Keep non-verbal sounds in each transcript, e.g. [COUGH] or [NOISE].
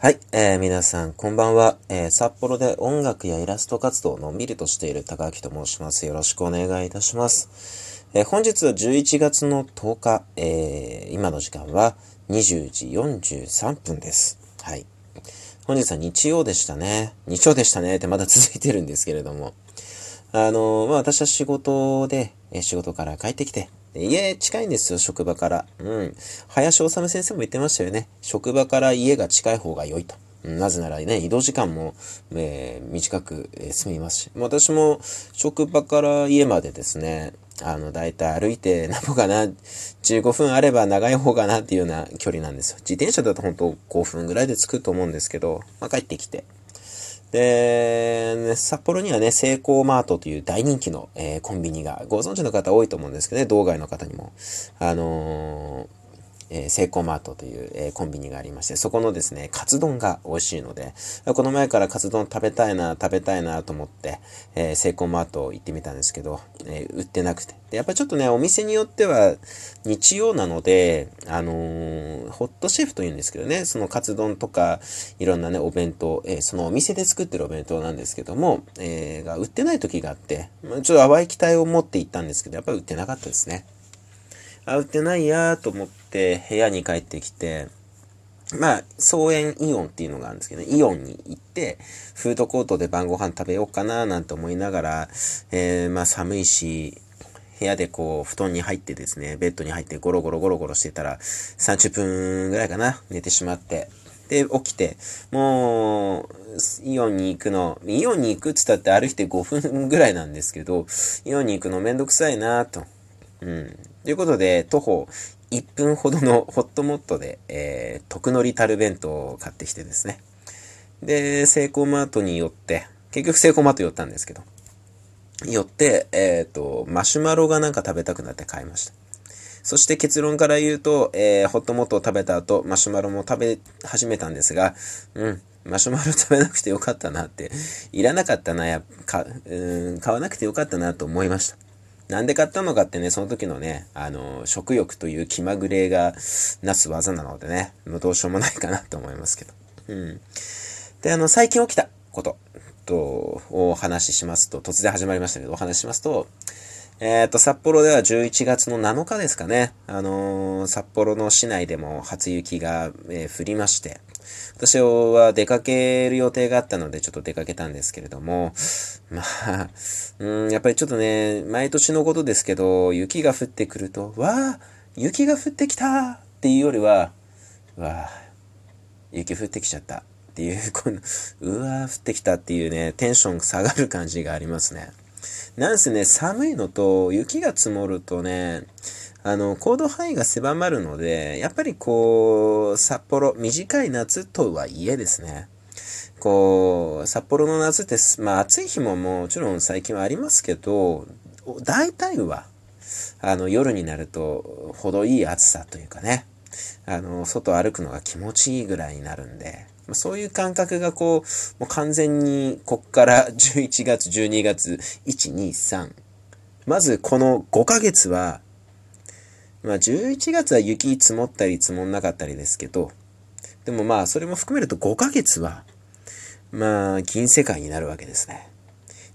はい、えー、皆さん、こんばんは、えー、札幌で音楽やイラスト活動をのんびりとしている高明と申します。よろしくお願いいたします。えー、本日は11月の10日、えー、今の時間は20時43分です。はい。本日は日曜でしたね。日曜でしたねってまだ続いてるんですけれども。あのまあ、私は仕事で、え仕事から帰ってきて、家近いんですよ、職場から。うん。林修先生も言ってましたよね。職場から家が近い方が良いと。なぜならね、移動時間も、えー、短く、えー、済みますし。私も職場から家までですね、あの、だいたい歩いて、なんぼかな、15分あれば長い方かなっていうような距離なんですよ。自転車だと本当5分ぐらいで着くと思うんですけど、まあ、帰ってきて。で、ね、札幌にはね、セイコーマートという大人気の、えー、コンビニが、ご存知の方多いと思うんですけどね、道外の方にも。あのーえー、セイコーマートという、えー、コンビニがありまして、そこのですね、カツ丼が美味しいので、この前からカツ丼食べたいな、食べたいなと思って、えー、セイコーマート行ってみたんですけど、えー、売ってなくて。で、やっぱちょっとね、お店によっては日曜なので、あのー、ホットシェフというんですけどね、そのカツ丼とか、いろんなね、お弁当、えー、そのお店で作ってるお弁当なんですけども、えー、が売ってない時があって、ちょっと淡い期待を持って行ったんですけど、やっぱり売ってなかったですね。あ、売ってないやーと思って部屋に帰ってきて、まあ、草園イオンっていうのがあるんですけど、イオンに行って、フードコートで晩ご飯食べようかななんて思いながら、えー、まあ寒いし、部屋でこう、布団に入ってですね、ベッドに入ってゴロゴロゴロゴロしてたら、30分ぐらいかな、寝てしまって。で、起きて、もう、イオンに行くの、イオンに行くって言ったって歩いて5分ぐらいなんですけど、イオンに行くのめんどくさいなと。うん。ということで、徒歩1分ほどの [LAUGHS] ホットモットで、えー、特乗タル弁当を買ってきてですね。で、セイコーマートに寄って、結局セイコーマート寄ったんですけど、寄って、えっ、ー、と、マシュマロがなんか食べたくなって買いました。そして結論から言うと、えー、ホットモットを食べた後、マシュマロも食べ始めたんですが、うん、マシュマロ食べなくてよかったなって、いらなかったな、やか、うん、買わなくてよかったなと思いました。なんで買ったのかってね、その時のね、あの、食欲という気まぐれがなす技なのでね、もうどうしようもないかなと思いますけど。うん。で、あの、最近起きたことと、お話ししますと、突然始まりましたけど、お話ししますと、えっ、ー、と、札幌では11月の7日ですかね。あのー、札幌の市内でも初雪が、えー、降りまして、私は出かける予定があったのでちょっと出かけたんですけれども、まあ、うん、やっぱりちょっとね、毎年のことですけど、雪が降ってくると、わあ、雪が降ってきたっていうよりは、わあ、雪降ってきちゃったっていう、この、うわー降ってきたっていうね、テンション下がる感じがありますね。なんせね、寒いのと雪が積もるとね、あの、行動範囲が狭まるので、やっぱりこう、札幌、短い夏とはいえですね、こう、札幌の夏って、まあ暑い日ももちろん最近はありますけど、大体は、あの、夜になると、程いい暑さというかね、あの、外歩くのが気持ちいいぐらいになるんで、そういう感覚がこう、もう完全にこっから [LAUGHS] 11月、12月、1、2、3。まずこの5ヶ月は、まあ11月は雪積もったり積もんなかったりですけど、でもまあそれも含めると5ヶ月は、まあ銀世界になるわけですね。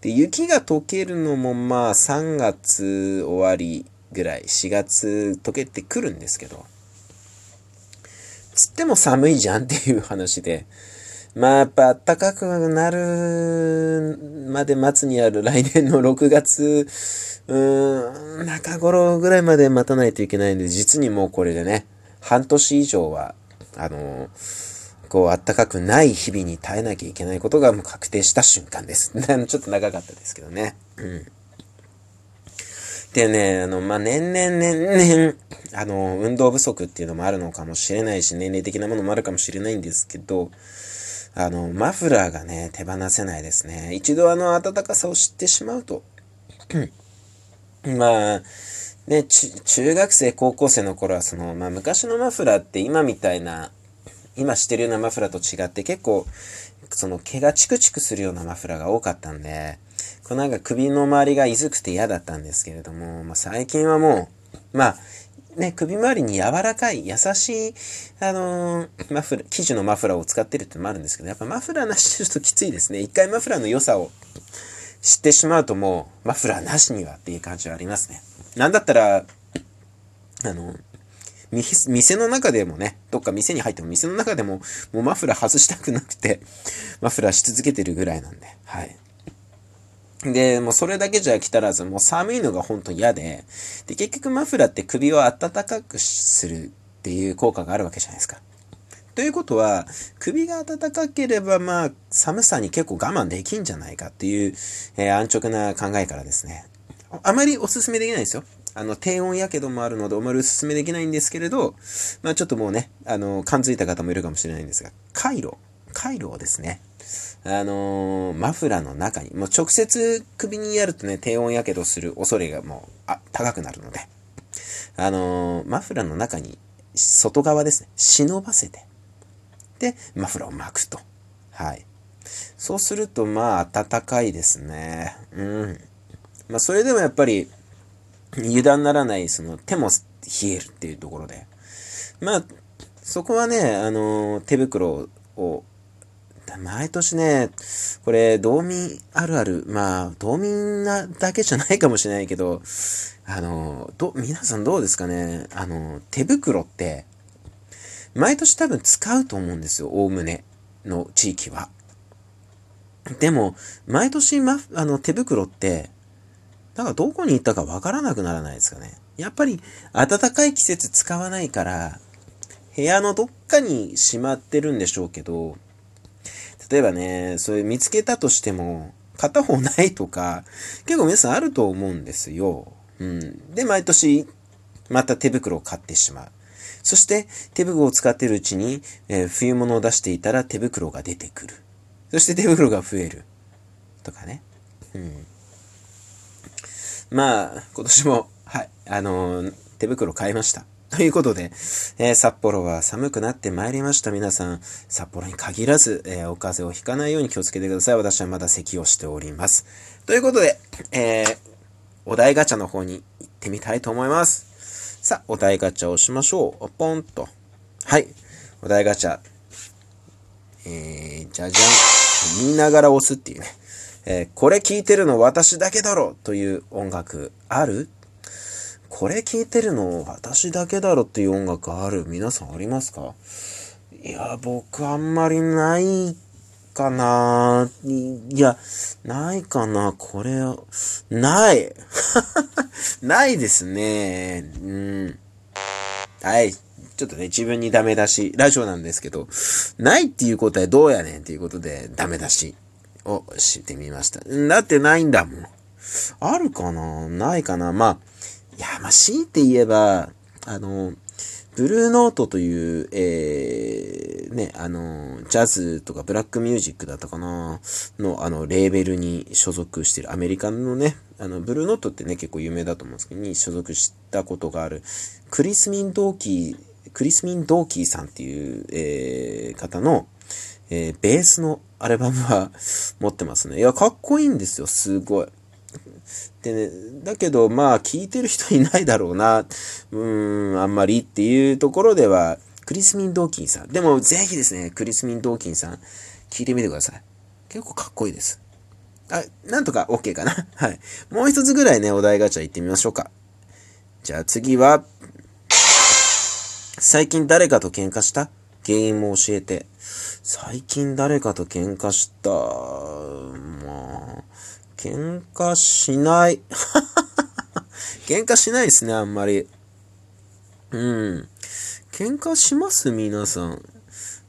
で、雪が溶けるのもまあ3月終わりぐらい、4月溶けてくるんですけど、つっても寒いじゃんっていう話で、まあやっぱ暖かくなるまで待つにある来年の6月、うーん、中頃ぐらいまで待たないといけないんで、実にもうこれでね、半年以上は、あのこう、暖かくない日々に耐えなきゃいけないことがもう確定した瞬間です。[LAUGHS] ちょっと長かったですけどね。うん。でね、あの、まあ、年々年々、あの、運動不足っていうのもあるのかもしれないし、年齢的なものもあるかもしれないんですけど、あの、マフラーがね、手放せないですね。一度あの、暖かさを知ってしまうと、まあ、ね、中学生、高校生の頃は、その、まあ、昔のマフラーって今みたいな、今してるようなマフラーと違って結構、その毛がチクチクするようなマフラーが多かったんで、こうなんか首の周りがいずくて嫌だったんですけれども、まあ、最近はもう、まあ、ね、首周りに柔らかい、優しい、あのー、マフラー、生地のマフラーを使ってるってのもあるんですけど、やっぱマフラーなしでちょっときついですね。一回マフラーの良さを知ってしまうともう、マフラーなしにはっていう感じはありますね。なんだったら、あの、店の中でもね、どっか店に入っても店の中でも、もうマフラー外したくなくて、マフラーし続けてるぐらいなんで、はい。で、もうそれだけじゃ来たらず、もう寒いのが本当嫌で、で、結局マフラーって首を暖かくするっていう効果があるわけじゃないですか。ということは、首が暖かければ、まあ、寒さに結構我慢できんじゃないかっていう、えー、安直な考えからですね。あまりおすすめできないですよ。あの、低温やけどもあるので、あまりおすすめできないんですけれど、まあちょっともうね、あの、感づいた方もいるかもしれないんですが、カイロ、カイロをですね、あのー、マフラーの中に、もう直接首にやるとね、低温やけどする恐れがもう、あ、高くなるので、あのー、マフラーの中に、外側ですね、忍ばせて、で、マフラーを巻くと。はい。そうすると、まあ、暖かいですね。うん。まあ、それでもやっぱり、油断ならない、その、手も冷えるっていうところで。まあ、そこはね、あのー、手袋を毎年ね、これ、道民あるある、まあ、道民なだけじゃないかもしれないけど、あの、ど、皆さんどうですかね？あの、手袋って、毎年多分使うと思うんですよ、おおむねの地域は。でも、毎年ま、あの、手袋って、だからどこに行ったかわからなくならないですかね？やっぱり、暖かい季節使わないから、部屋のどっかにしまってるんでしょうけど、例えばね、それ見つけたとしても、片方ないとか、結構皆さんあると思うんですよ。うん。で、毎年、また手袋を買ってしまう。そして、手袋を使ってるうちに、えー、冬物を出していたら手袋が出てくる。そして手袋が増える。とかね。うん。まあ、今年も、はい、あのー、手袋買いました。[LAUGHS] ということで、えー、札幌は寒くなってまいりました。皆さん、札幌に限らず、えー、お風邪をひかないように気をつけてください。私はまだ咳をしております。ということで、えー、お題ガチャの方に行ってみたいと思います。さあ、お題ガチャをしましょう。ポンと。はい。お題ガチャ。えー、じゃじゃん。見ながら押すっていうね。えー、これ聞いてるの私だけだろという音楽ある？これ聴いてるの私だけだろっていう音楽ある皆さんありますか？いや、僕あんまりないかないや、ないかなこれ、ない [LAUGHS] ないですね。うん。はい。ちょっとね、自分にダメ出し、ラジオなんですけど、ないっていうことはどうやねんっていうことで、ダメ出しをしてみました。だってないんだもん。あるかな？ないかな？まあ、いや、まあ、強いて言えば、あの、ブルーノートという、えー、ね、あの、ジャズとかブラックミュージックだったかなの、あの、レーベルに所属してる、アメリカのね、あの、ブルーノートってね、結構有名だと思うんですけど、に所属したことがある、クリスミン・ドーキー、クリスミン・ドーキーさんっていう、えー、方の、えー、ベースのアルバムは持ってますね。いや、かっこいいんですよ、すごい。でね、だけど、まあ、聞いてる人いないだろうな、うーん、あんまりっていうところでは、クリスミン・ドーキンさん。でも、ぜひですね、クリスミン・ドーキンさん、聞いてみてください。結構かっこいいです。あ、なんとか OK かな。[LAUGHS] はい。もう一つぐらいね、お題ガチャ行ってみましょうか。じゃあ次は、最近誰かと喧嘩した？原因も教えて。最近誰かと喧嘩した？まあ、喧嘩しない。[LAUGHS] 喧嘩しないですね、あんまり。うん。喧嘩します皆さん。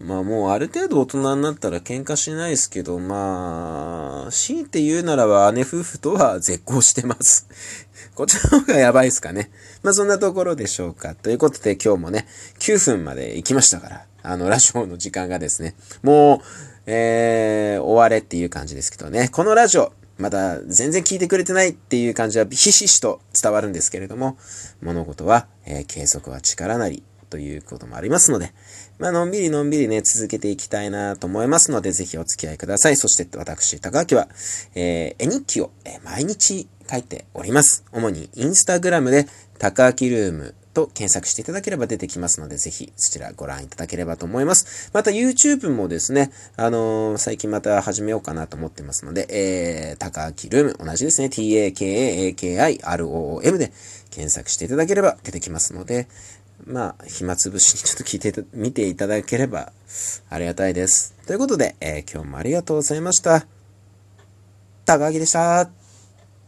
まあもうある程度大人になったら喧嘩しないですけど、まあ、強いて言うならば姉夫婦とは絶交してます。[LAUGHS] こっちの方がやばいですかね。まあそんなところでしょうか。ということで今日もね、9分まで行きましたから、あの、ラジオの時間がですね、もう、えー、終われっていう感じですけどね。このラジオ、まだ全然聞いてくれてないっていう感じはひしひしと伝わるんですけれども、物事は、えー、継続は力なりということもありますので、まあ、のんびりのんびりね、続けていきたいなと思いますので、ぜひお付き合いください。そして私、高明は、えー、絵日記を、え、毎日書いております。主にインスタグラムで、高明ルームと検索していただければ出てきますので、ぜひそちらご覧いただければと思います。また YouTube もですね、あのー、最近また始めようかなと思ってますので、えー、高木ルーム、同じですね、t-a-k-a-a-k-i-r-o-o-m で検索していただければ出てきますので、まあ、暇つぶしにちょっと聞いて、見ていただければありがたいです。ということで、えー、今日もありがとうございました。高木でした。